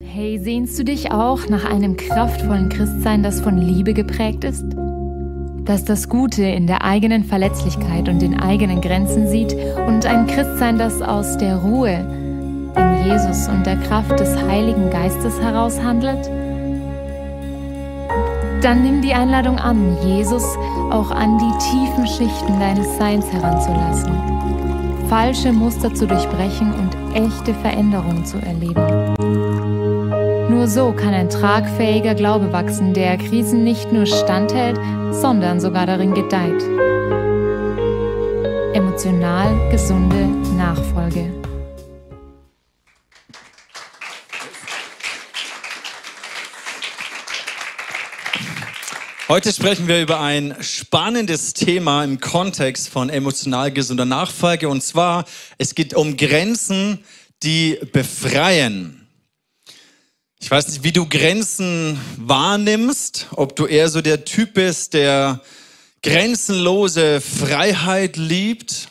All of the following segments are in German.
Hey, sehnst du dich auch nach einem kraftvollen Christsein, das von Liebe geprägt ist? Das das Gute in der eigenen Verletzlichkeit und den eigenen Grenzen sieht und ein Christsein, das aus der Ruhe in Jesus und der Kraft des Heiligen Geistes heraus handelt? Dann nimm die Einladung an, Jesus auch an die tiefen Schichten deines Seins heranzulassen, falsche Muster zu durchbrechen und echte Veränderungen zu erleben. So kann ein tragfähiger Glaube wachsen, der Krisen nicht nur standhält, sondern sogar darin gedeiht. Emotional gesunde Nachfolge. Heute sprechen wir über ein spannendes Thema im Kontext von emotional gesunder Nachfolge. Und zwar, es geht um Grenzen, die befreien. Ich weiß nicht, wie du Grenzen wahrnimmst, ob du eher so der Typ bist, der grenzenlose Freiheit liebt.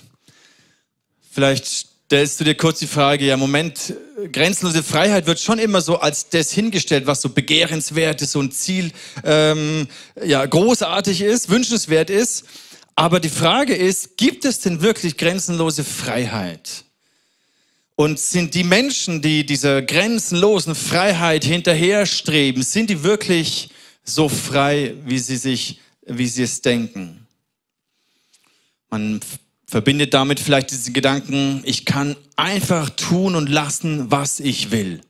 Vielleicht stellst du dir kurz die Frage, ja Moment, grenzenlose Freiheit wird schon immer so als das hingestellt, was so begehrenswert ist, so ein Ziel, ähm, ja, großartig ist, wünschenswert ist. Aber die Frage ist, gibt es denn wirklich grenzenlose Freiheit? Und sind die Menschen, die dieser grenzenlosen Freiheit hinterherstreben, sind die wirklich so frei, wie sie sich, wie sie es denken? Man verbindet damit vielleicht diesen Gedanken, ich kann einfach tun und lassen, was ich will.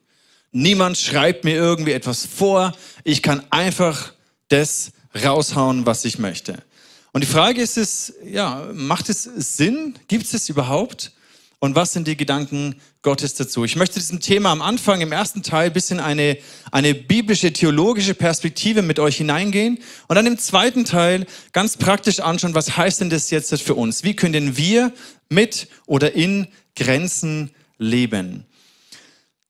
Niemand schreibt mir irgendwie etwas vor. Ich kann einfach das raushauen, was ich möchte. Und die Frage ist es, ja, macht es Sinn? Gibt es überhaupt? Und was sind die Gedanken Gottes dazu? Ich möchte diesem Thema am Anfang, im ersten Teil, ein bisschen eine, eine biblische, theologische Perspektive mit euch hineingehen. Und dann im zweiten Teil ganz praktisch anschauen, was heißt denn das jetzt für uns? Wie können wir mit oder in Grenzen leben?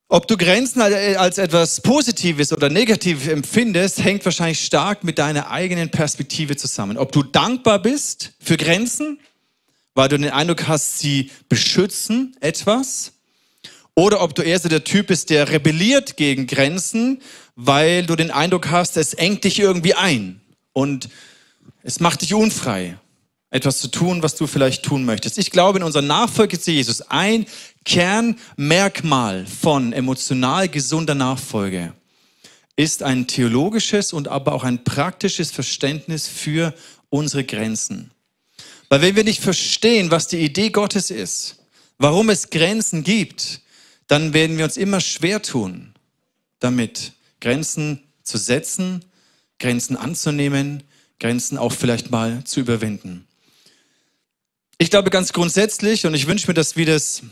Ob du Grenzen als etwas Positives oder Negatives empfindest, hängt wahrscheinlich stark mit deiner eigenen Perspektive zusammen. Ob du dankbar bist für Grenzen weil du den Eindruck hast, sie beschützen etwas. Oder ob du eher so der Typ bist, der rebelliert gegen Grenzen, weil du den Eindruck hast, es engt dich irgendwie ein und es macht dich unfrei, etwas zu tun, was du vielleicht tun möchtest. Ich glaube, in unserer Nachfolge zu Jesus, ein Kernmerkmal von emotional gesunder Nachfolge ist ein theologisches und aber auch ein praktisches Verständnis für unsere Grenzen. Weil wenn wir nicht verstehen, was die Idee Gottes ist, warum es Grenzen gibt, dann werden wir uns immer schwer tun, damit Grenzen zu setzen, Grenzen anzunehmen, Grenzen auch vielleicht mal zu überwinden. Ich glaube ganz grundsätzlich, und ich wünsche mir, dass wir das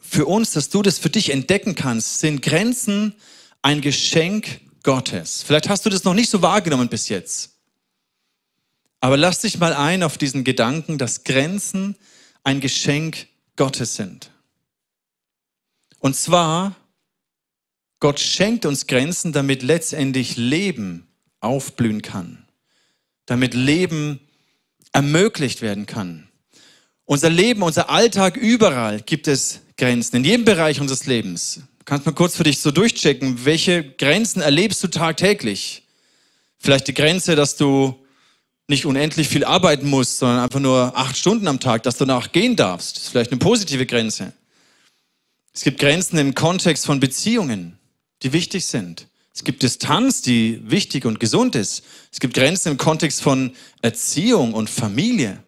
für uns, dass du das für dich entdecken kannst, sind Grenzen ein Geschenk Gottes. Vielleicht hast du das noch nicht so wahrgenommen bis jetzt. Aber lass dich mal ein auf diesen Gedanken, dass Grenzen ein Geschenk Gottes sind. Und zwar, Gott schenkt uns Grenzen, damit letztendlich Leben aufblühen kann, damit Leben ermöglicht werden kann. Unser Leben, unser Alltag, überall gibt es Grenzen, in jedem Bereich unseres Lebens. Du kannst mal kurz für dich so durchchecken, welche Grenzen erlebst du tagtäglich? Vielleicht die Grenze, dass du nicht unendlich viel arbeiten musst, sondern einfach nur acht Stunden am Tag, dass du danach gehen darfst. Das ist vielleicht eine positive Grenze. Es gibt Grenzen im Kontext von Beziehungen, die wichtig sind. Es gibt Distanz, die wichtig und gesund ist. Es gibt Grenzen im Kontext von Erziehung und Familie,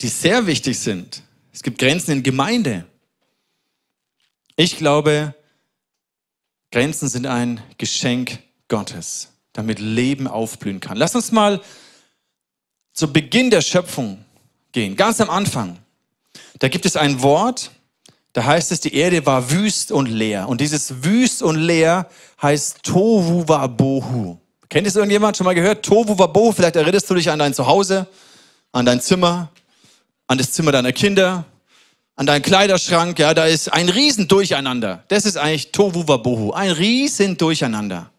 die sehr wichtig sind. Es gibt Grenzen in Gemeinde. Ich glaube, Grenzen sind ein Geschenk Gottes, damit Leben aufblühen kann. Lass uns mal zu Beginn der Schöpfung gehen, ganz am Anfang, da gibt es ein Wort, da heißt es, die Erde war wüst und leer. Und dieses wüst und leer heißt Tohu Wabohu. Kennt es irgendjemand schon mal gehört? Tohu Wabohu, vielleicht erinnerst du dich an dein Zuhause, an dein Zimmer, an das Zimmer deiner Kinder, an deinen Kleiderschrank. Ja, da ist ein Riesendurcheinander. Das ist eigentlich Tohu Wabohu, ein Riesendurcheinander.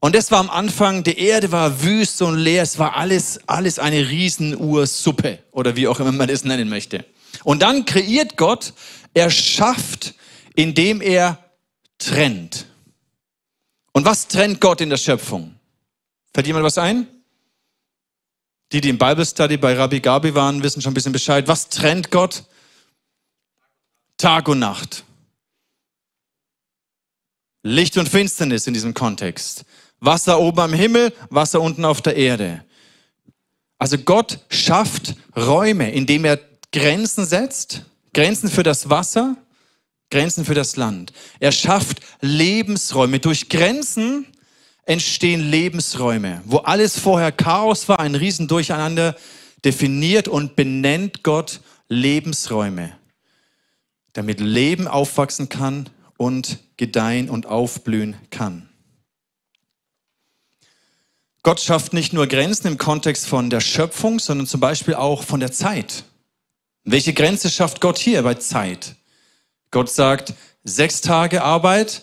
Und das war am Anfang, die Erde war wüst und leer, es war alles, alles eine Riesenursuppe oder wie auch immer man es nennen möchte. Und dann kreiert Gott, er schafft, indem er trennt. Und was trennt Gott in der Schöpfung? Fällt jemand was ein? Die, die im Bible Study bei Rabbi Gabi waren, wissen schon ein bisschen Bescheid. Was trennt Gott? Tag und Nacht. Licht und Finsternis in diesem Kontext. Wasser oben am Himmel, Wasser unten auf der Erde. Also Gott schafft Räume, indem er Grenzen setzt, Grenzen für das Wasser, Grenzen für das Land. Er schafft Lebensräume. Durch Grenzen entstehen Lebensräume. Wo alles vorher Chaos war, ein Riesendurcheinander, definiert und benennt Gott Lebensräume, damit Leben aufwachsen kann und gedeihen und aufblühen kann. Gott schafft nicht nur Grenzen im Kontext von der Schöpfung, sondern zum Beispiel auch von der Zeit. Welche Grenze schafft Gott hier bei Zeit? Gott sagt, sechs Tage Arbeit,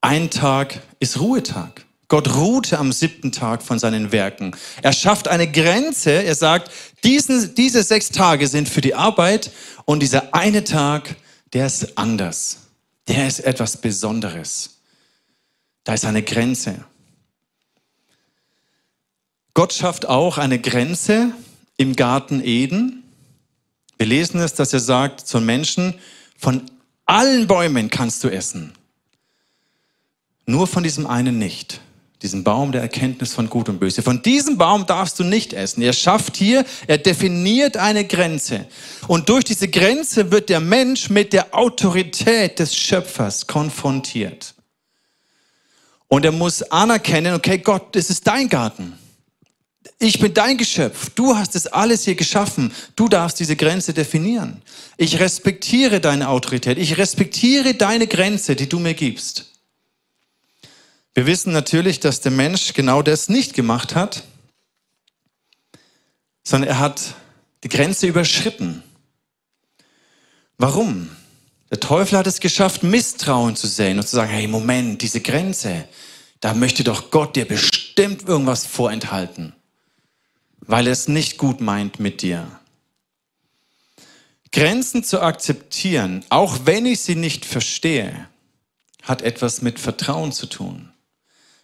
ein Tag ist Ruhetag. Gott ruhte am siebten Tag von seinen Werken. Er schafft eine Grenze. Er sagt, diesen, diese sechs Tage sind für die Arbeit und dieser eine Tag, der ist anders. Der ist etwas Besonderes. Da ist eine Grenze. Gott schafft auch eine Grenze im Garten Eden. Wir lesen es, dass er sagt zum Menschen, von allen Bäumen kannst du essen. Nur von diesem einen nicht diesen Baum der Erkenntnis von Gut und Böse. Von diesem Baum darfst du nicht essen. Er schafft hier, er definiert eine Grenze. Und durch diese Grenze wird der Mensch mit der Autorität des Schöpfers konfrontiert. Und er muss anerkennen, okay, Gott, das ist dein Garten. Ich bin dein Geschöpf. Du hast es alles hier geschaffen. Du darfst diese Grenze definieren. Ich respektiere deine Autorität. Ich respektiere deine Grenze, die du mir gibst. Wir wissen natürlich, dass der Mensch genau das nicht gemacht hat, sondern er hat die Grenze überschritten. Warum? Der Teufel hat es geschafft, Misstrauen zu sehen und zu sagen, hey, Moment, diese Grenze, da möchte doch Gott dir bestimmt irgendwas vorenthalten, weil er es nicht gut meint mit dir. Grenzen zu akzeptieren, auch wenn ich sie nicht verstehe, hat etwas mit Vertrauen zu tun.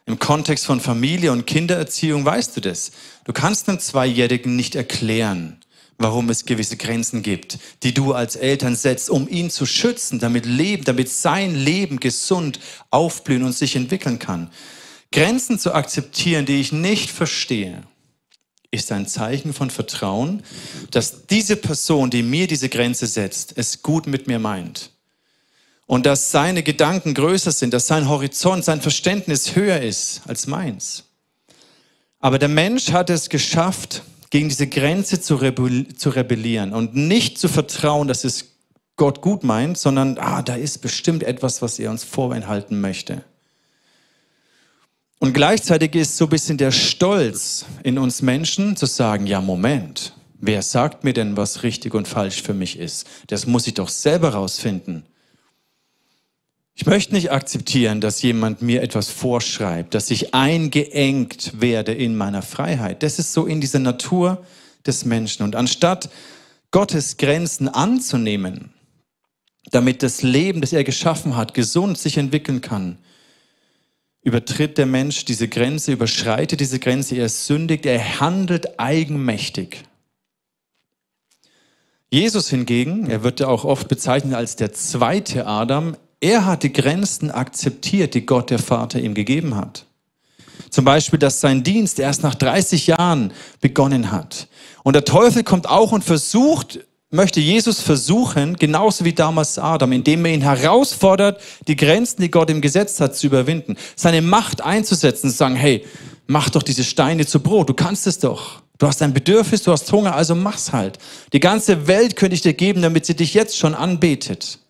Im Kontext von Familie und Kindererziehung weißt du das. Du kannst einem Zweijährigen nicht erklären, warum es gewisse Grenzen gibt, die du als Eltern setzt, um ihn zu schützen, damit Leben, damit sein Leben gesund aufblühen und sich entwickeln kann. Grenzen zu akzeptieren, die ich nicht verstehe, ist ein Zeichen von Vertrauen, dass diese Person, die mir diese Grenze setzt, es gut mit mir meint und dass seine Gedanken größer sind, dass sein Horizont, sein Verständnis höher ist als meins. Aber der Mensch hat es geschafft, gegen diese Grenze zu, rebellieren und nicht zu vertrauen, dass es Gott gut meint, sondern ah, da ist bestimmt etwas, was er uns vorenthalten möchte. Und gleichzeitig ist so ein bisschen der Stolz in uns Menschen zu sagen, ja, Moment, wer sagt mir denn, was richtig und falsch für mich ist? Das muss ich doch selber rausfinden. Ich möchte nicht akzeptieren, dass jemand mir etwas vorschreibt, dass ich eingeengt werde in meiner Freiheit. Das ist so in dieser Natur des Menschen. Und anstatt Gottes Grenzen anzunehmen, damit das Leben, das er geschaffen hat, gesund sich entwickeln kann, übertritt der Mensch diese Grenze, überschreitet diese Grenze, er sündigt, er handelt eigenmächtig. Jesus hingegen, er wird ja auch oft bezeichnet als der zweite Adam, er hat die Grenzen akzeptiert, die Gott der Vater ihm gegeben hat. Zum Beispiel, dass sein Dienst erst nach 30 Jahren begonnen hat. Und der Teufel kommt auch und versucht, möchte Jesus versuchen, genauso wie damals Adam, indem er ihn herausfordert, die Grenzen, die Gott ihm gesetzt hat, zu überwinden. Seine Macht einzusetzen, zu sagen, hey, mach doch diese Steine zu Brot, du kannst es doch. Du hast ein Bedürfnis, du hast Hunger, also mach's halt. Die ganze Welt könnte ich dir geben, damit sie dich jetzt schon anbetet.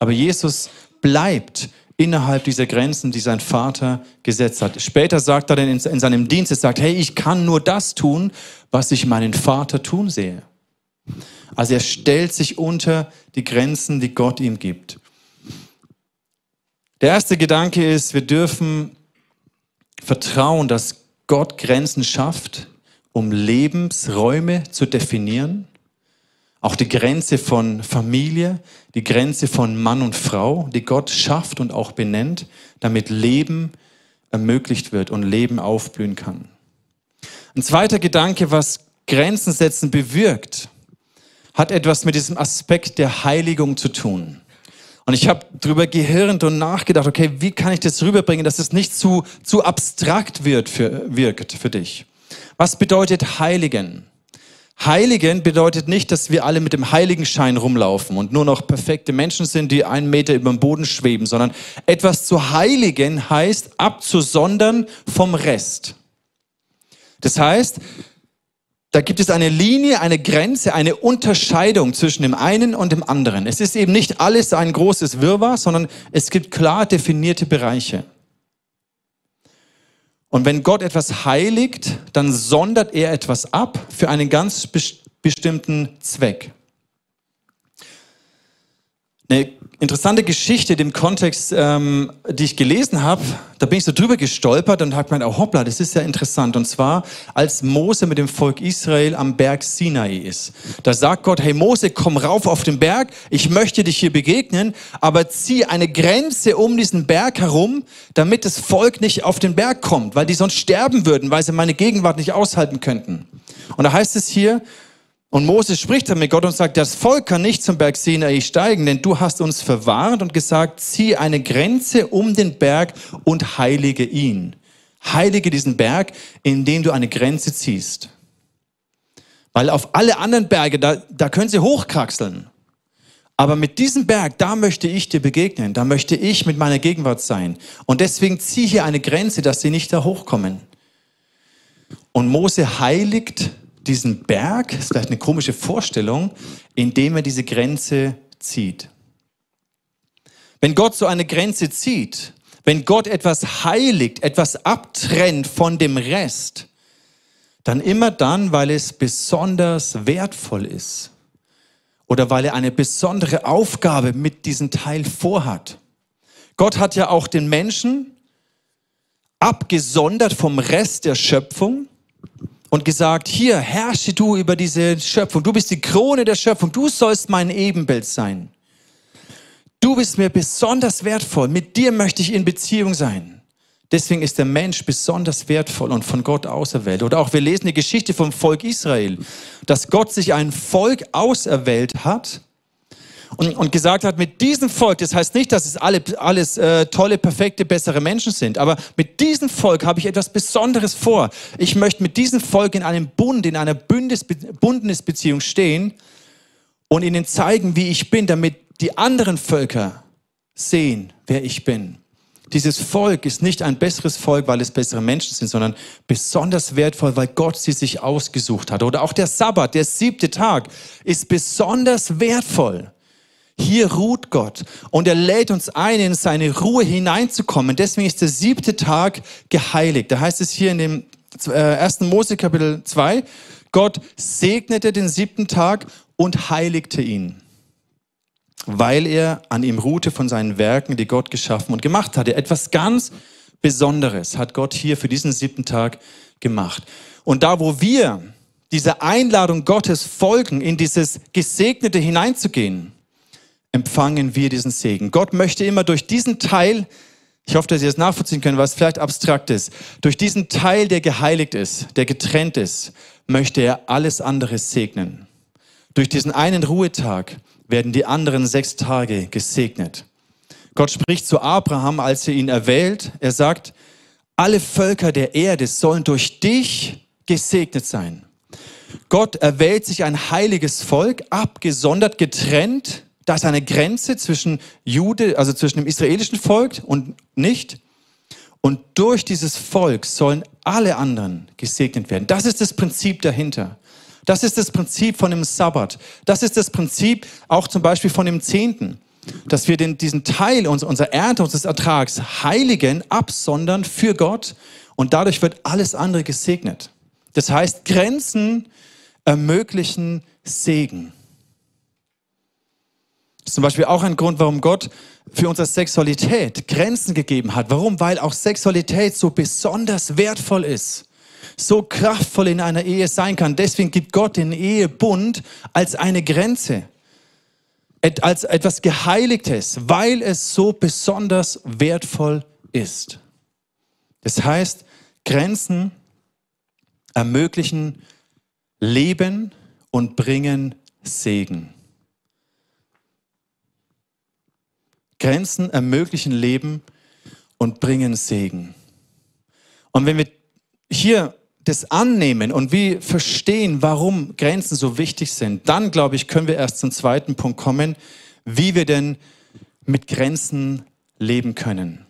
Aber Jesus bleibt innerhalb dieser Grenzen, die sein Vater gesetzt hat. Später sagt er dann in, seinem Dienst, er sagt, hey, ich kann nur das tun, was ich meinen Vater tun sehe. Also er stellt sich unter die Grenzen, die Gott ihm gibt. Der erste Gedanke ist, wir dürfen vertrauen, dass Gott Grenzen schafft, um Lebensräume zu definieren auch die Grenze von Familie, die Grenze von Mann und Frau, die Gott schafft und auch benennt, damit Leben ermöglicht wird und Leben aufblühen kann. Ein zweiter Gedanke, was Grenzen setzen bewirkt, hat etwas mit diesem Aspekt der Heiligung zu tun. Und ich habe darüber gehirnt und nachgedacht, okay, wie kann ich das rüberbringen, dass es nicht zu, zu abstrakt wird für, wirkt für dich. Was bedeutet Heiligen? Heiligen bedeutet nicht, dass wir alle mit dem Heiligenschein rumlaufen und nur noch perfekte Menschen sind, die einen Meter über dem Boden schweben, sondern etwas zu heiligen heißt abzusondern vom Rest. Das heißt, da gibt es eine Linie, eine Grenze, eine Unterscheidung zwischen dem einen und dem anderen. Es ist eben nicht alles ein großes Wirrwarr, sondern es gibt klar definierte Bereiche. Und wenn Gott etwas heiligt, dann sondert er etwas ab für einen ganz bestimmten Zweck. Eine interessante Geschichte dem Kontext, ähm, die ich gelesen habe, da bin ich so drüber gestolpert und habe gemeint, oh hoppla, das ist ja interessant. Und zwar, als Mose mit dem Volk Israel am Berg Sinai ist. Da sagt Gott, hey Mose, komm rauf auf den Berg, ich möchte dich hier begegnen, aber zieh eine Grenze um diesen Berg herum, damit das Volk nicht auf den Berg kommt, weil die sonst sterben würden, weil sie meine Gegenwart nicht aushalten könnten. Und da heißt es hier, und Moses spricht dann mit Gott und sagt, das Volk kann nicht zum Berg Sinai steigen, denn du hast uns verwarnt und gesagt, zieh eine Grenze um den Berg und heilige ihn. Heilige diesen Berg, indem du eine Grenze ziehst. Weil auf alle anderen Berge, da, da können sie hochkraxeln. Aber mit diesem Berg, da möchte ich dir begegnen, da möchte ich mit meiner Gegenwart sein. Und deswegen zieh hier eine Grenze, dass sie nicht da hochkommen. Und Mose heiligt diesen Berg, ist vielleicht eine komische Vorstellung, indem er diese Grenze zieht. Wenn Gott so eine Grenze zieht, wenn Gott etwas heiligt, etwas abtrennt von dem Rest, dann immer dann, weil es besonders wertvoll ist oder weil er eine besondere Aufgabe mit diesem Teil vorhat. Gott hat ja auch den Menschen abgesondert vom Rest der Schöpfung und gesagt, hier herrsche du über diese Schöpfung, du bist die Krone der Schöpfung, du sollst mein Ebenbild sein. Du bist mir besonders wertvoll, mit dir möchte ich in Beziehung sein. Deswegen ist der Mensch besonders wertvoll und von Gott auserwählt. Oder auch wir lesen die Geschichte vom Volk Israel, dass Gott sich ein Volk auserwählt hat, und, und gesagt hat, mit diesem Volk, das heißt nicht, dass es alle, alles äh, tolle, perfekte, bessere Menschen sind, aber mit diesem Volk habe ich etwas Besonderes vor. Ich möchte mit diesem Volk in einem Bund, in einer Bündnisbeziehung stehen und ihnen zeigen, wie ich bin, damit die anderen Völker sehen, wer ich bin. Dieses Volk ist nicht ein besseres Volk, weil es bessere Menschen sind, sondern besonders wertvoll, weil Gott sie sich ausgesucht hat. Oder auch der Sabbat, der siebte Tag, ist besonders wertvoll hier ruht Gott und er lädt uns ein, in seine Ruhe hineinzukommen. Deswegen ist der siebte Tag geheiligt. Da heißt es hier in dem 1. Äh, Mose Kapitel 2, Gott segnete den siebten Tag und heiligte ihn, weil er an ihm ruhte von seinen Werken, die Gott geschaffen und gemacht hatte. Etwas ganz Besonderes hat Gott hier für diesen siebten Tag gemacht. Und da, wo wir dieser Einladung Gottes folgen, in dieses Gesegnete hineinzugehen, empfangen wir diesen Segen. Gott möchte immer durch diesen Teil, ich hoffe, dass Sie das nachvollziehen können, was vielleicht abstrakt ist, durch diesen Teil, der geheiligt ist, der getrennt ist, möchte er alles andere segnen. Durch diesen einen Ruhetag werden die anderen sechs Tage gesegnet. Gott spricht zu Abraham, als er ihn erwählt. Er sagt, alle Völker der Erde sollen durch dich gesegnet sein. Gott erwählt sich ein heiliges Volk, abgesondert, getrennt da ist eine Grenze zwischen Jude, also zwischen dem israelischen Volk und nicht. Und durch dieses Volk sollen alle anderen gesegnet werden. Das ist das Prinzip dahinter. Das ist das Prinzip von dem Sabbat. Das ist das Prinzip auch zum Beispiel von dem Zehnten. Dass wir den, diesen Teil unserer Ernte, unseres Ertrags heiligen, absondern für Gott und dadurch wird alles andere gesegnet. Das heißt, Grenzen ermöglichen Segen. Ist zum Beispiel auch ein Grund, warum Gott für unsere Sexualität Grenzen gegeben hat. Warum? Weil auch Sexualität so besonders wertvoll ist, so kraftvoll in einer Ehe sein kann. Deswegen gibt Gott den Ehebund als eine Grenze, als etwas Geheiligtes, weil es so besonders wertvoll ist. Das heißt, Grenzen ermöglichen Leben und bringen Segen. Grenzen ermöglichen Leben und bringen Segen. Und wenn wir hier das annehmen und wir verstehen, warum Grenzen so wichtig sind, dann glaube ich, können wir erst zum zweiten Punkt kommen, wie wir denn mit Grenzen leben können.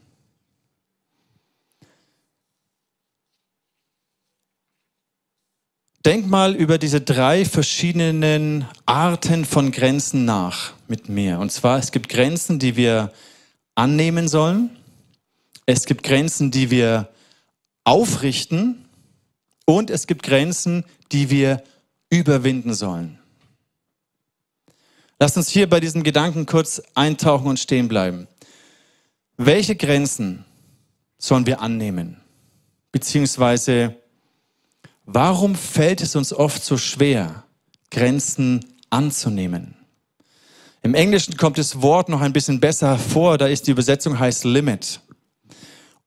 Denk mal über diese drei verschiedenen Arten von Grenzen nach mit mir. Und zwar, es gibt Grenzen, die wir annehmen sollen. Es gibt Grenzen, die wir aufrichten. Und es gibt Grenzen, die wir überwinden sollen. Lasst uns hier bei diesen Gedanken kurz eintauchen und stehen bleiben. Welche Grenzen sollen wir annehmen? Beziehungsweise Warum fällt es uns oft so schwer, Grenzen anzunehmen? Im Englischen kommt das Wort noch ein bisschen besser vor, da ist die Übersetzung heißt Limit.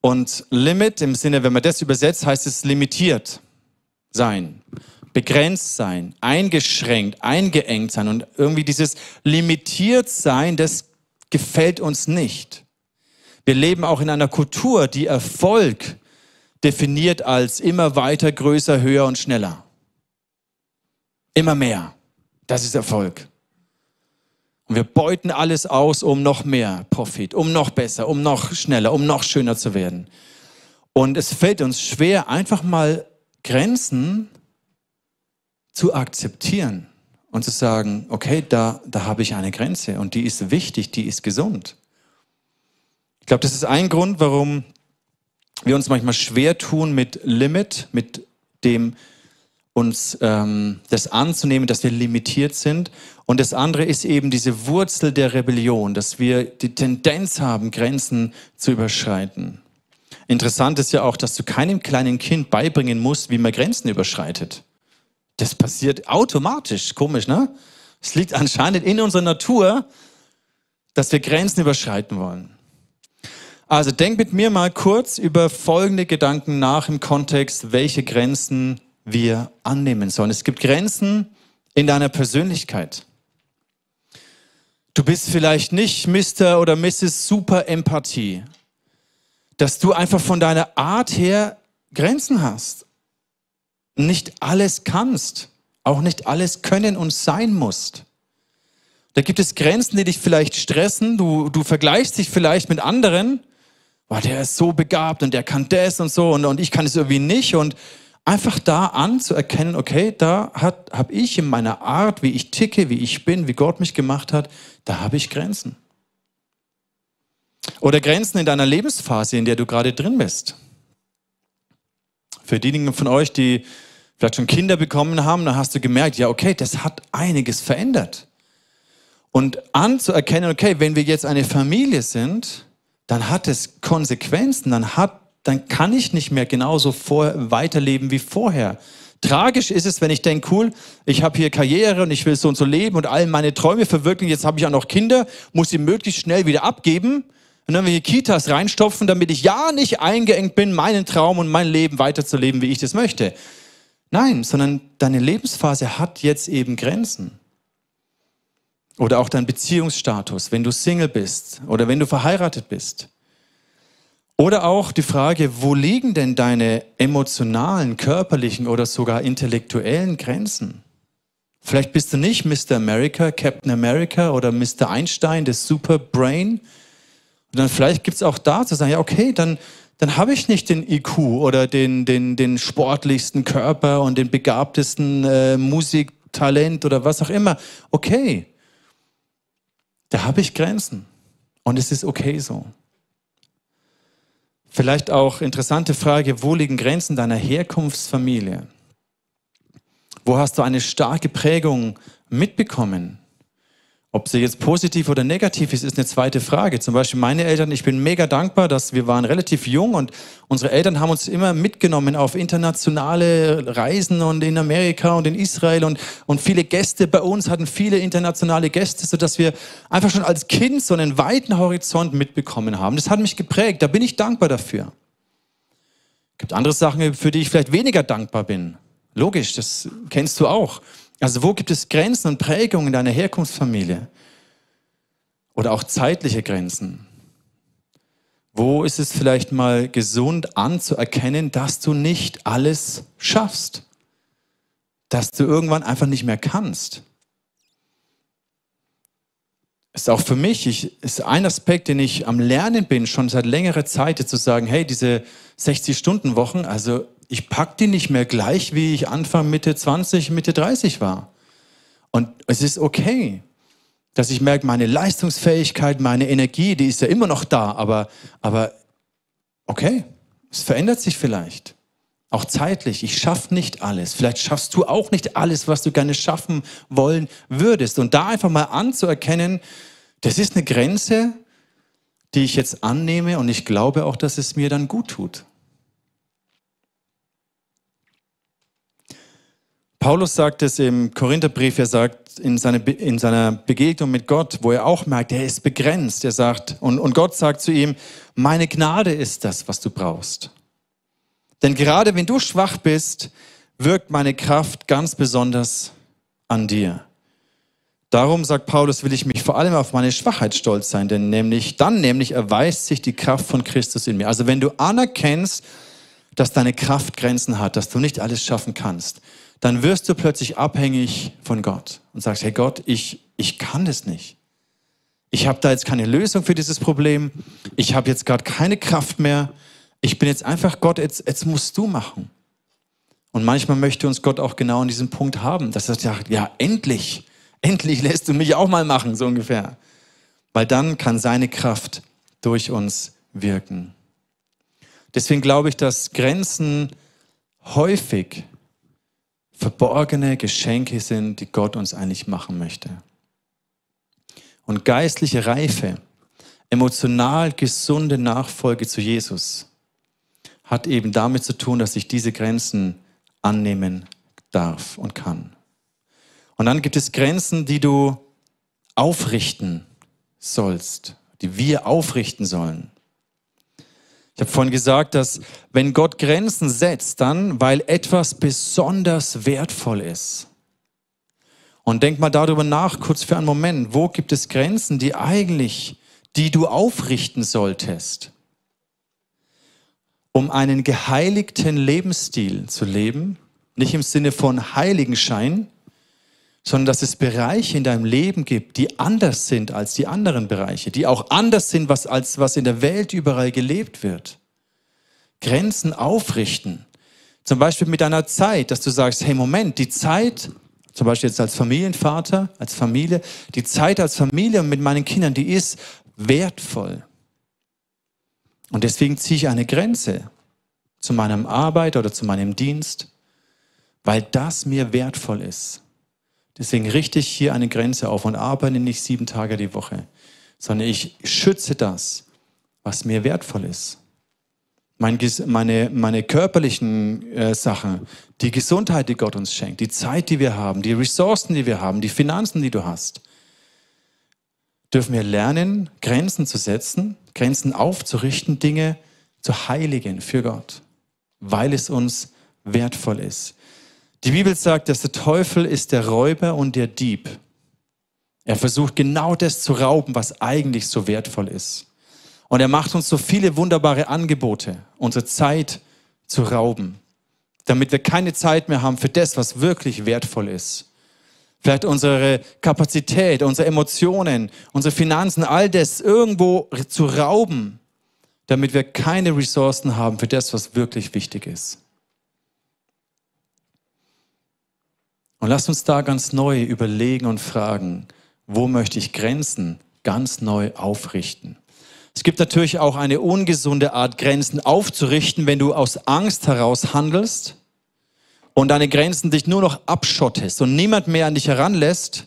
Und Limit im Sinne, wenn man das übersetzt, heißt es limitiert sein, begrenzt sein, eingeschränkt, eingeengt sein. Und irgendwie dieses limitiert sein, das gefällt uns nicht. Wir leben auch in einer Kultur, die Erfolg definiert als immer weiter, größer, höher und schneller. Immer mehr. Das ist Erfolg. Und wir beuten alles aus, um noch mehr Profit, um noch besser, um noch schneller, um noch schöner zu werden. Und es fällt uns schwer, einfach mal Grenzen zu akzeptieren und zu sagen, okay, da, da habe ich eine Grenze und die ist wichtig, die ist gesund. Ich glaube, das ist ein Grund, warum wir uns manchmal schwer tun mit Limit, mit dem uns ähm, das anzunehmen, dass wir limitiert sind. Und das andere ist eben diese Wurzel der Rebellion, dass wir die Tendenz haben, Grenzen zu überschreiten. Interessant ist ja auch, dass du keinem kleinen Kind beibringen musst, wie man Grenzen überschreitet. Das passiert automatisch. Komisch, ne? Es liegt anscheinend in unserer Natur, dass wir Grenzen überschreiten wollen. Also denk mit mir mal kurz über folgende Gedanken nach im Kontext, welche Grenzen wir annehmen sollen. Es gibt Grenzen in deiner Persönlichkeit. Du bist vielleicht nicht Mr. oder Mrs. Super Empathie, dass du einfach von deiner Art her Grenzen hast. Nicht alles kannst, auch nicht alles können und sein musst. Da gibt es Grenzen, die dich vielleicht stressen. Du, du vergleichst dich vielleicht mit anderen boah, der ist so begabt und der kann das und so und, und ich kann es irgendwie nicht. Und einfach da anzuerkennen, okay, da habe ich in meiner Art, wie ich ticke, wie ich bin, wie Gott mich gemacht hat, da habe ich Grenzen. Oder Grenzen in deiner Lebensphase, in der du gerade drin bist. Für diejenigen von euch, die vielleicht schon Kinder bekommen haben, dann hast du gemerkt, ja, okay, das hat einiges verändert. Und anzuerkennen, okay, wenn wir jetzt eine Familie sind, dann hat es Konsequenzen, dann, hat, dann kann ich nicht mehr genauso vor, weiterleben wie vorher. Tragisch ist es, wenn ich denke, cool, ich habe hier Karriere und ich will so und so leben und all meine Träume verwirklichen, jetzt habe ich auch noch Kinder, muss sie möglichst schnell wieder abgeben und dann will ich Kitas reinstopfen, damit ich ja nicht eingeengt bin, meinen Traum und mein Leben weiterzuleben, wie ich das möchte. Nein, sondern deine Lebensphase hat jetzt eben Grenzen. Oder auch dein Beziehungsstatus, wenn du Single bist oder wenn du verheiratet bist. Oder auch die Frage, wo liegen denn deine emotionalen, körperlichen oder sogar intellektuellen Grenzen? Vielleicht bist du nicht Mr. America, Captain America oder Mr. Einstein, das Super Brain. Und dann vielleicht gibt es auch da zu sagen, ja, okay, dann, dann habe ich nicht den IQ oder den, den, den sportlichsten Körper und den begabtesten äh, Musiktalent oder was auch immer. Okay, da habe ich Grenzen. Und es ist okay so. Vielleicht auch interessante Frage, wo liegen Grenzen deiner Herkunftsfamilie? Wo hast du eine starke Prägung mitbekommen? Ob sie jetzt positiv oder negativ ist, ist eine zweite Frage. Zum Beispiel meine Eltern, ich bin mega dankbar, dass wir waren relativ jung und unsere Eltern haben uns immer mitgenommen auf internationale Reisen und in Amerika und in Israel und, und viele Gäste bei uns hatten viele internationale Gäste, sodass wir einfach schon als Kind so einen weiten Horizont mitbekommen haben. Das hat mich geprägt, da bin ich dankbar dafür. Es gibt andere Sachen, für die ich vielleicht weniger dankbar bin. Logisch, das kennst du auch. Also wo gibt es Grenzen und Prägungen in deiner Herkunftsfamilie? Oder auch zeitliche Grenzen? Wo ist es vielleicht mal gesund anzuerkennen, dass du nicht alles schaffst? Dass du irgendwann einfach nicht mehr kannst? Ist auch für mich, ich, ist ein Aspekt, den ich am Lernen bin, schon seit längerer Zeit, zu sagen, hey, diese 60-Stunden-Wochen, also ich pack die nicht mehr gleich, wie ich Anfang, Mitte 20, Mitte 30 war. Und es ist okay dass ich merke, meine Leistungsfähigkeit, meine Energie, die ist ja immer noch da, aber, aber okay, es verändert sich vielleicht. Auch zeitlich. Ich schaffe nicht alles. Vielleicht schaffst du auch nicht alles, was du gerne schaffen wollen würdest. Und da einfach mal anzuerkennen, das ist eine Grenze, die ich jetzt annehme und ich glaube auch, dass es mir dann gut tut. Paulus sagt es im Korintherbrief, er sagt in, seine, in seiner Begegnung mit Gott, wo er auch merkt, er ist begrenzt. Er sagt, und, und Gott sagt zu ihm, meine Gnade ist das, was du brauchst. Denn gerade wenn du schwach bist, wirkt meine Kraft ganz besonders an dir. Darum, sagt Paulus, will ich mich vor allem auf meine Schwachheit stolz sein, denn nämlich, dann nämlich erweist sich die Kraft von Christus in mir. Also wenn du anerkennst, dass deine Kraft Grenzen hat, dass du nicht alles schaffen kannst, dann wirst du plötzlich abhängig von Gott und sagst, hey Gott, ich, ich kann das nicht. Ich habe da jetzt keine Lösung für dieses Problem. Ich habe jetzt gerade keine Kraft mehr. Ich bin jetzt einfach Gott, jetzt, jetzt musst du machen. Und manchmal möchte uns Gott auch genau an diesem Punkt haben, dass er sagt, ja, endlich, endlich lässt du mich auch mal machen, so ungefähr. Weil dann kann seine Kraft durch uns wirken. Deswegen glaube ich, dass Grenzen häufig verborgene Geschenke sind, die Gott uns eigentlich machen möchte. Und geistliche Reife, emotional gesunde Nachfolge zu Jesus hat eben damit zu tun, dass ich diese Grenzen annehmen darf und kann. Und dann gibt es Grenzen, die du aufrichten sollst, die wir aufrichten sollen. Ich habe vorhin gesagt, dass wenn Gott Grenzen setzt, dann weil etwas besonders wertvoll ist. Und denk mal darüber nach, kurz für einen Moment, wo gibt es Grenzen, die eigentlich, die du aufrichten solltest, um einen geheiligten Lebensstil zu leben, nicht im Sinne von Heiligenschein, sondern dass es Bereiche in deinem Leben gibt, die anders sind als die anderen Bereiche, die auch anders sind was, als was in der Welt überall gelebt wird. Grenzen aufrichten. Zum Beispiel mit deiner Zeit, dass du sagst, hey Moment, die Zeit, zum Beispiel jetzt als Familienvater, als Familie, die Zeit als Familie mit meinen Kindern, die ist wertvoll. Und deswegen ziehe ich eine Grenze zu meinem Arbeit oder zu meinem Dienst, weil das mir wertvoll ist. Deswegen richte ich hier eine Grenze auf und arbeite nicht sieben Tage die Woche, sondern ich schütze das, was mir wertvoll ist. Mein, meine, meine körperlichen äh, Sachen, die Gesundheit, die Gott uns schenkt, die Zeit, die wir haben, die Ressourcen, die wir haben, die Finanzen, die du hast, dürfen wir lernen, Grenzen zu setzen, Grenzen aufzurichten, Dinge zu heiligen für Gott, weil es uns wertvoll ist. Die Bibel sagt, dass der Teufel ist der Räuber und der Dieb. Er versucht genau das zu rauben, was eigentlich so wertvoll ist. Und er macht uns so viele wunderbare Angebote, unsere Zeit zu rauben, damit wir keine Zeit mehr haben für das, was wirklich wertvoll ist. Vielleicht unsere Kapazität, unsere Emotionen, unsere Finanzen, all das irgendwo zu rauben, damit wir keine Ressourcen haben für das, was wirklich wichtig ist. Und lasst uns da ganz neu überlegen und fragen, wo möchte ich Grenzen ganz neu aufrichten? Es gibt natürlich auch eine ungesunde Art, Grenzen aufzurichten, wenn du aus Angst heraus handelst und deine Grenzen dich nur noch abschottest und niemand mehr an dich heranlässt,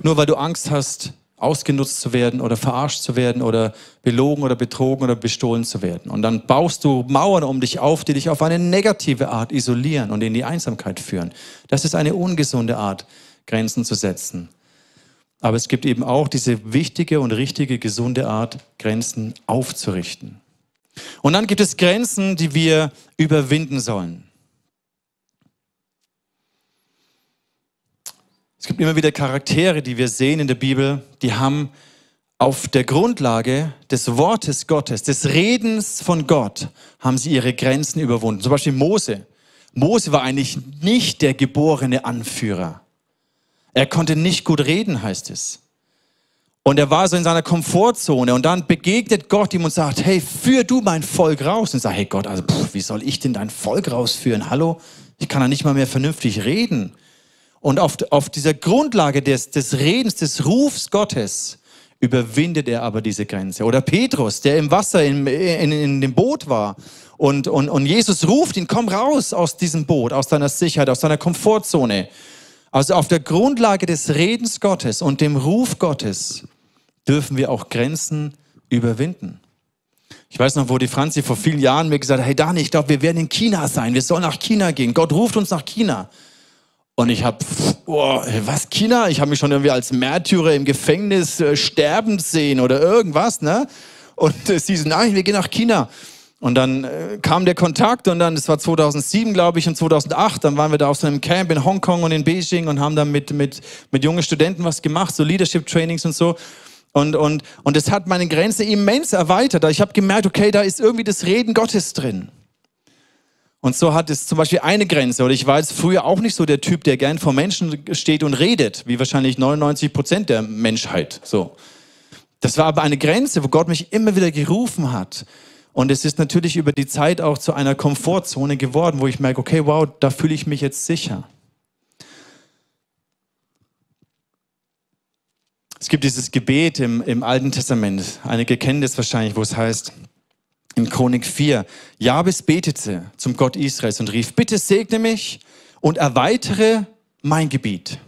nur weil du Angst hast, ausgenutzt zu werden oder verarscht zu werden oder belogen oder betrogen oder bestohlen zu werden. Und dann baust du Mauern um dich auf, die dich auf eine negative Art isolieren und in die Einsamkeit führen. Das ist eine ungesunde Art, Grenzen zu setzen. Aber es gibt eben auch diese wichtige und richtige, gesunde Art, Grenzen aufzurichten. Und dann gibt es Grenzen, die wir überwinden sollen. Es gibt immer wieder Charaktere, die wir sehen in der Bibel, die haben auf der Grundlage des Wortes Gottes, des Redens von Gott, haben sie ihre Grenzen überwunden. Zum Beispiel Mose. Mose war eigentlich nicht der geborene Anführer. Er konnte nicht gut reden, heißt es. Und er war so in seiner Komfortzone und dann begegnet Gott ihm und sagt, hey, führ du mein Volk raus. Und sagt, hey Gott, also pff, wie soll ich denn dein Volk rausführen? Hallo? Ich kann ja nicht mal mehr vernünftig reden. Und auf, auf dieser Grundlage des, des Redens, des Rufs Gottes, überwindet er aber diese Grenze. Oder Petrus, der im Wasser, in, in, in dem Boot war. Und, und, und Jesus ruft ihn, komm raus aus diesem Boot, aus deiner Sicherheit, aus deiner Komfortzone. Also auf der Grundlage des Redens Gottes und dem Ruf Gottes dürfen wir auch Grenzen überwinden. Ich weiß noch, wo die Franzi vor vielen Jahren mir gesagt hat, hey Dani, ich glaube, wir werden in China sein, wir sollen nach China gehen. Gott ruft uns nach China. Und ich habe, oh, was, China? Ich habe mich schon irgendwie als Märtyrer im Gefängnis äh, sterben sehen oder irgendwas, ne? Und äh, sie so, nein, wir gehen nach China. Und dann äh, kam der Kontakt und dann, das war 2007, glaube ich, und 2008, dann waren wir da auf so einem Camp in Hongkong und in Beijing und haben dann mit, mit, mit jungen Studenten was gemacht, so Leadership-Trainings und so. Und, und, und das hat meine Grenze immens erweitert. Ich habe gemerkt, okay, da ist irgendwie das Reden Gottes drin. Und so hat es zum Beispiel eine Grenze. Oder ich war jetzt früher auch nicht so der Typ, der gern vor Menschen steht und redet, wie wahrscheinlich 99 Prozent der Menschheit. So. Das war aber eine Grenze, wo Gott mich immer wieder gerufen hat. Und es ist natürlich über die Zeit auch zu einer Komfortzone geworden, wo ich merke, okay, wow, da fühle ich mich jetzt sicher. Es gibt dieses Gebet im, im Alten Testament. Einige kennen das wahrscheinlich, wo es heißt, in Chronik 4, Jabes betete zum Gott Israels und rief, bitte segne mich und erweitere mein Gebiet,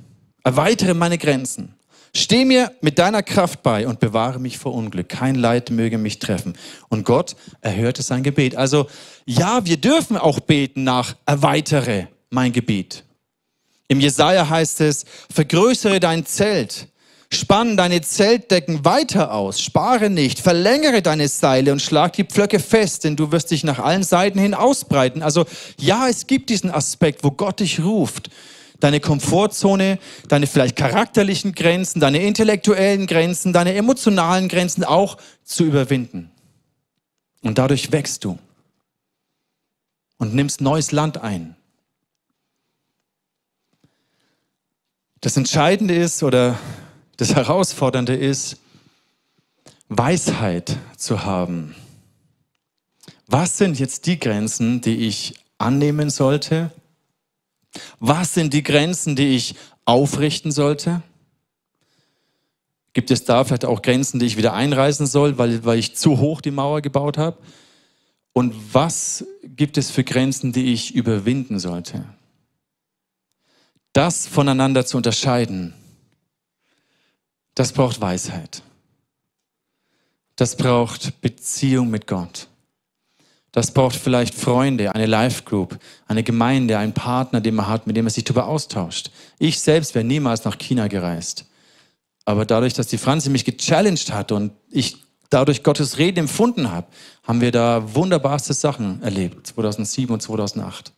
erweitere meine Grenzen. Steh mir mit deiner Kraft bei und bewahre mich vor Unglück. Kein Leid möge mich treffen. Und Gott erhörte sein Gebet. Also ja, wir dürfen auch beten nach erweitere mein Gebiet. Im Jesaja heißt es, vergrößere dein Zelt, Spann deine Zeltdecken weiter aus, spare nicht, verlängere deine Seile und schlag die Pflöcke fest, denn du wirst dich nach allen Seiten hin ausbreiten. Also ja, es gibt diesen Aspekt, wo Gott dich ruft, deine Komfortzone, deine vielleicht charakterlichen Grenzen, deine intellektuellen Grenzen, deine emotionalen Grenzen auch zu überwinden. Und dadurch wächst du und nimmst neues Land ein. Das Entscheidende ist, oder das Herausfordernde ist, Weisheit zu haben. Was sind jetzt die Grenzen, die ich annehmen sollte? Was sind die Grenzen, die ich aufrichten sollte? Gibt es da vielleicht auch Grenzen, die ich wieder einreißen soll, weil, weil ich zu hoch die Mauer gebaut habe? Und was gibt es für Grenzen, die ich überwinden sollte? Das voneinander zu unterscheiden, das braucht Weisheit. Das braucht Beziehung mit Gott. Das braucht vielleicht Freunde, eine Life Group, eine Gemeinde, einen Partner, den man hat, mit dem man sich darüber austauscht. Ich selbst wäre niemals nach China gereist. Aber dadurch, dass die Franzi mich gechallenged hat und ich dadurch Gottes Reden empfunden habe, haben wir da wunderbarste Sachen erlebt, 2007 und 2008.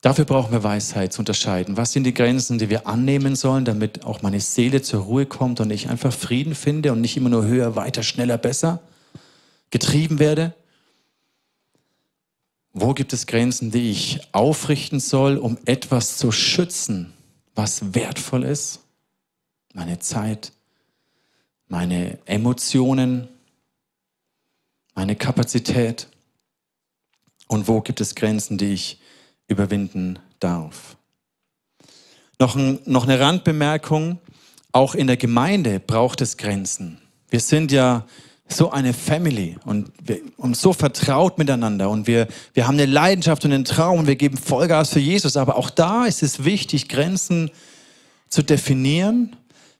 Dafür brauchen wir Weisheit zu unterscheiden. Was sind die Grenzen, die wir annehmen sollen, damit auch meine Seele zur Ruhe kommt und ich einfach Frieden finde und nicht immer nur höher, weiter, schneller, besser getrieben werde? Wo gibt es Grenzen, die ich aufrichten soll, um etwas zu schützen, was wertvoll ist? Meine Zeit, meine Emotionen, meine Kapazität. Und wo gibt es Grenzen, die ich überwinden darf. Noch, ein, noch eine Randbemerkung, auch in der Gemeinde braucht es Grenzen. Wir sind ja so eine Family und, wir, und so vertraut miteinander und wir, wir haben eine Leidenschaft und einen Traum und wir geben Vollgas für Jesus. Aber auch da ist es wichtig, Grenzen zu definieren,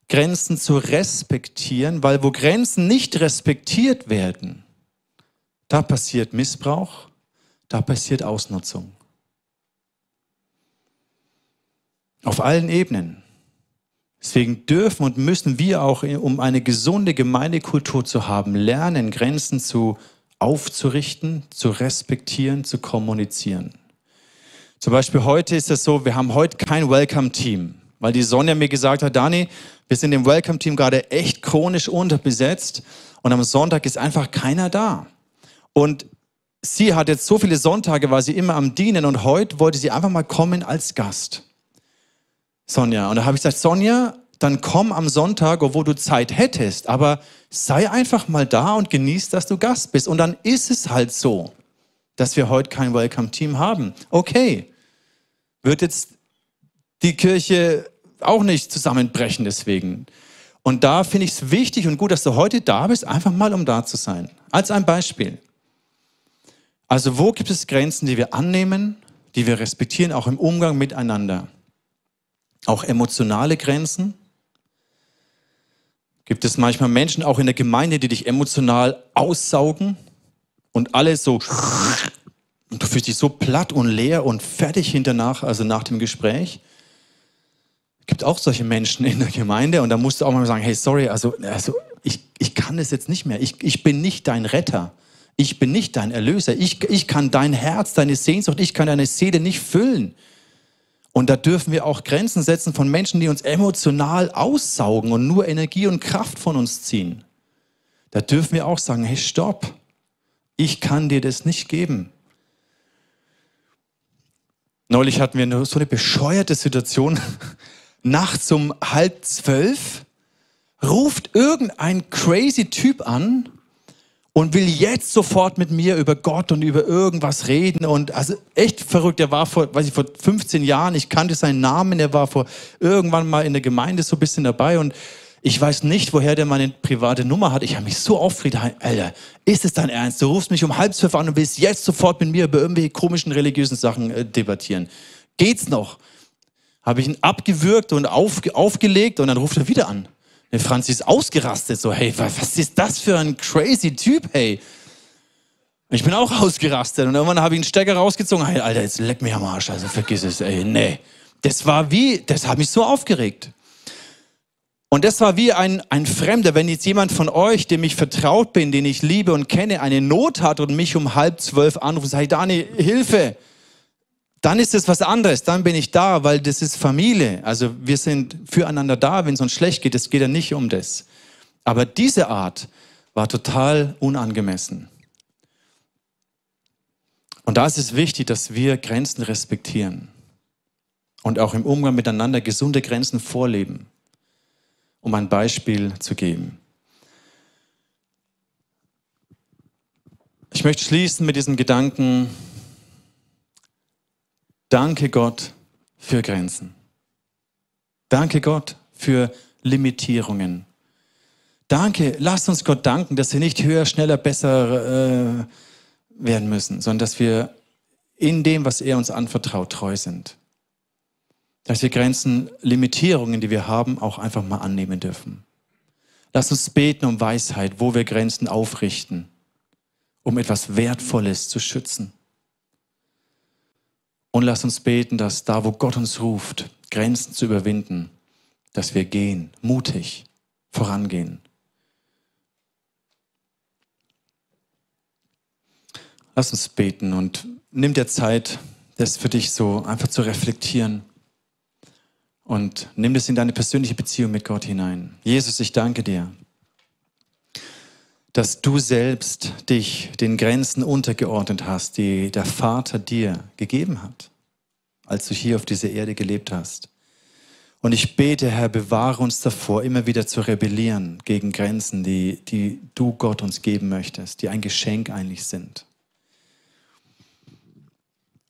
Grenzen zu respektieren, weil wo Grenzen nicht respektiert werden, da passiert Missbrauch, da passiert Ausnutzung. Auf allen Ebenen. Deswegen dürfen und müssen wir auch, um eine gesunde Gemeindekultur zu haben, lernen, Grenzen zu aufzurichten, zu respektieren, zu kommunizieren. Zum Beispiel heute ist es so, wir haben heute kein Welcome-Team, weil die Sonja mir gesagt hat, Dani, wir sind im Welcome-Team gerade echt chronisch unterbesetzt und am Sonntag ist einfach keiner da. Und sie hat jetzt so viele Sonntage, war sie immer am Dienen und heute wollte sie einfach mal kommen als Gast. Sonja. Und da habe ich gesagt, Sonja, dann komm am Sonntag, obwohl du Zeit hättest, aber sei einfach mal da und genieß, dass du Gast bist. Und dann ist es halt so, dass wir heute kein Welcome-Team haben. Okay, wird jetzt die Kirche auch nicht zusammenbrechen deswegen. Und da finde ich es wichtig und gut, dass du heute da bist, einfach mal um da zu sein. Als ein Beispiel. Also wo gibt es Grenzen, die wir annehmen, die wir respektieren, auch im Umgang miteinander? Auch emotionale Grenzen? Gibt es manchmal Menschen auch in der Gemeinde, die dich emotional aussaugen und alles so und du fühlst dich so platt und leer und fertig hinternach, also nach dem Gespräch? Es gibt auch solche Menschen in der Gemeinde und da musst du auch mal sagen, hey, sorry, also, also ich, ich kann das jetzt nicht mehr. Ich, ich bin nicht dein Retter. Ich bin nicht dein Erlöser. Ich, ich kann dein Herz, deine Sehnsucht, ich kann deine Seele nicht füllen. Und da dürfen wir auch Grenzen setzen von Menschen, die uns emotional aussaugen und nur Energie und Kraft von uns ziehen. Da dürfen wir auch sagen, hey, stopp, ich kann dir das nicht geben. Neulich hatten wir so eine bescheuerte Situation. Nachts um halb zwölf ruft irgendein crazy Typ an und will jetzt sofort mit mir über Gott und über irgendwas reden und also echt verrückt. Er war vor, weiß ich, vor 15 Jahren, ich kannte seinen Namen, er war vor irgendwann mal in der Gemeinde so ein bisschen dabei und ich weiß nicht, woher der meine private Nummer hat. Ich habe mich so aufgeregt. Alter, ist es dein Ernst? Du rufst mich um halb zwölf an und willst jetzt sofort mit mir über irgendwelche komischen religiösen Sachen äh, debattieren. Geht's noch? Habe ich ihn abgewürgt und auf, aufgelegt und dann ruft er wieder an. Der Franzi ist ausgerastet, so, hey, was ist das für ein crazy Typ, hey? Ich bin auch ausgerastet und irgendwann habe ich einen Stecker rausgezogen. Hey, Alter, jetzt leck mich am Arsch, also vergiss es, ey, nee. Das war wie, das hat mich so aufgeregt. Und das war wie ein, ein Fremder, wenn jetzt jemand von euch, dem ich vertraut bin, den ich liebe und kenne, eine Not hat und mich um halb zwölf anruft und sagt, Dani, Hilfe, dann ist es was anderes, dann bin ich da, weil das ist Familie. Also wir sind füreinander da, wenn es uns schlecht geht, es geht ja nicht um das. Aber diese Art war total unangemessen. Und da ist es wichtig, dass wir Grenzen respektieren und auch im Umgang miteinander gesunde Grenzen vorleben, um ein Beispiel zu geben. Ich möchte schließen mit diesem Gedanken, Danke Gott für Grenzen. Danke Gott für Limitierungen. Danke, lasst uns Gott danken, dass wir nicht höher, schneller, besser äh, werden müssen, sondern dass wir in dem, was er uns anvertraut, treu sind. Dass wir Grenzen, Limitierungen, die wir haben, auch einfach mal annehmen dürfen. Lass uns beten um Weisheit, wo wir Grenzen aufrichten, um etwas Wertvolles zu schützen. Und lass uns beten, dass da, wo Gott uns ruft, Grenzen zu überwinden, dass wir gehen, mutig vorangehen. Lass uns beten und nimm dir Zeit, das für dich so einfach zu reflektieren. Und nimm das in deine persönliche Beziehung mit Gott hinein. Jesus, ich danke dir dass du selbst dich den Grenzen untergeordnet hast, die der Vater dir gegeben hat, als du hier auf dieser Erde gelebt hast. Und ich bete, Herr, bewahre uns davor, immer wieder zu rebellieren gegen Grenzen, die, die du Gott uns geben möchtest, die ein Geschenk eigentlich sind.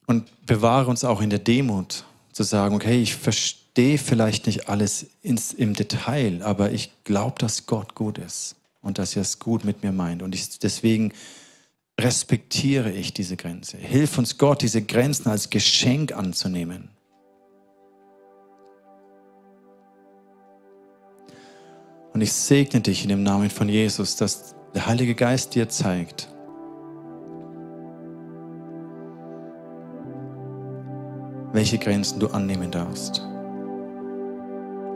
Und bewahre uns auch in der Demut zu sagen, okay, ich verstehe vielleicht nicht alles ins, im Detail, aber ich glaube, dass Gott gut ist und dass er es gut mit mir meint. Und ich, deswegen respektiere ich diese Grenze. Hilf uns Gott, diese Grenzen als Geschenk anzunehmen. Und ich segne dich in dem Namen von Jesus, dass der Heilige Geist dir zeigt, welche Grenzen du annehmen darfst.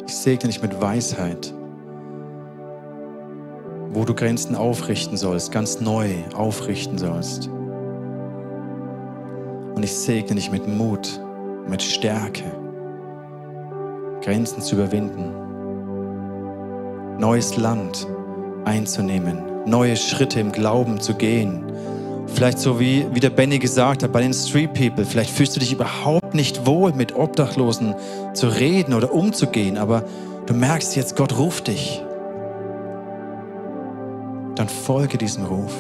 Ich segne dich mit Weisheit, wo du Grenzen aufrichten sollst, ganz neu aufrichten sollst. Und ich segne dich mit Mut, mit Stärke, Grenzen zu überwinden, neues Land einzunehmen, neue Schritte im Glauben zu gehen. Vielleicht so wie, wie der Benny gesagt hat, bei den Street People, vielleicht fühlst du dich überhaupt nicht wohl, mit Obdachlosen zu reden oder umzugehen, aber du merkst jetzt, Gott ruft dich. Dann folge diesem Ruf.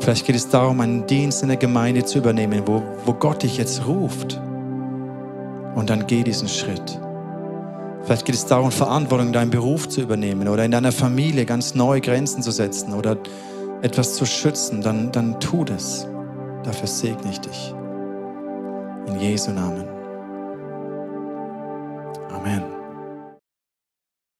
Vielleicht geht es darum, einen Dienst in der Gemeinde zu übernehmen, wo, wo Gott dich jetzt ruft. Und dann geh diesen Schritt. Vielleicht geht es darum, Verantwortung in deinem Beruf zu übernehmen oder in deiner Familie ganz neue Grenzen zu setzen oder etwas zu schützen. Dann, dann tu das. Dafür segne ich dich. In Jesu Namen.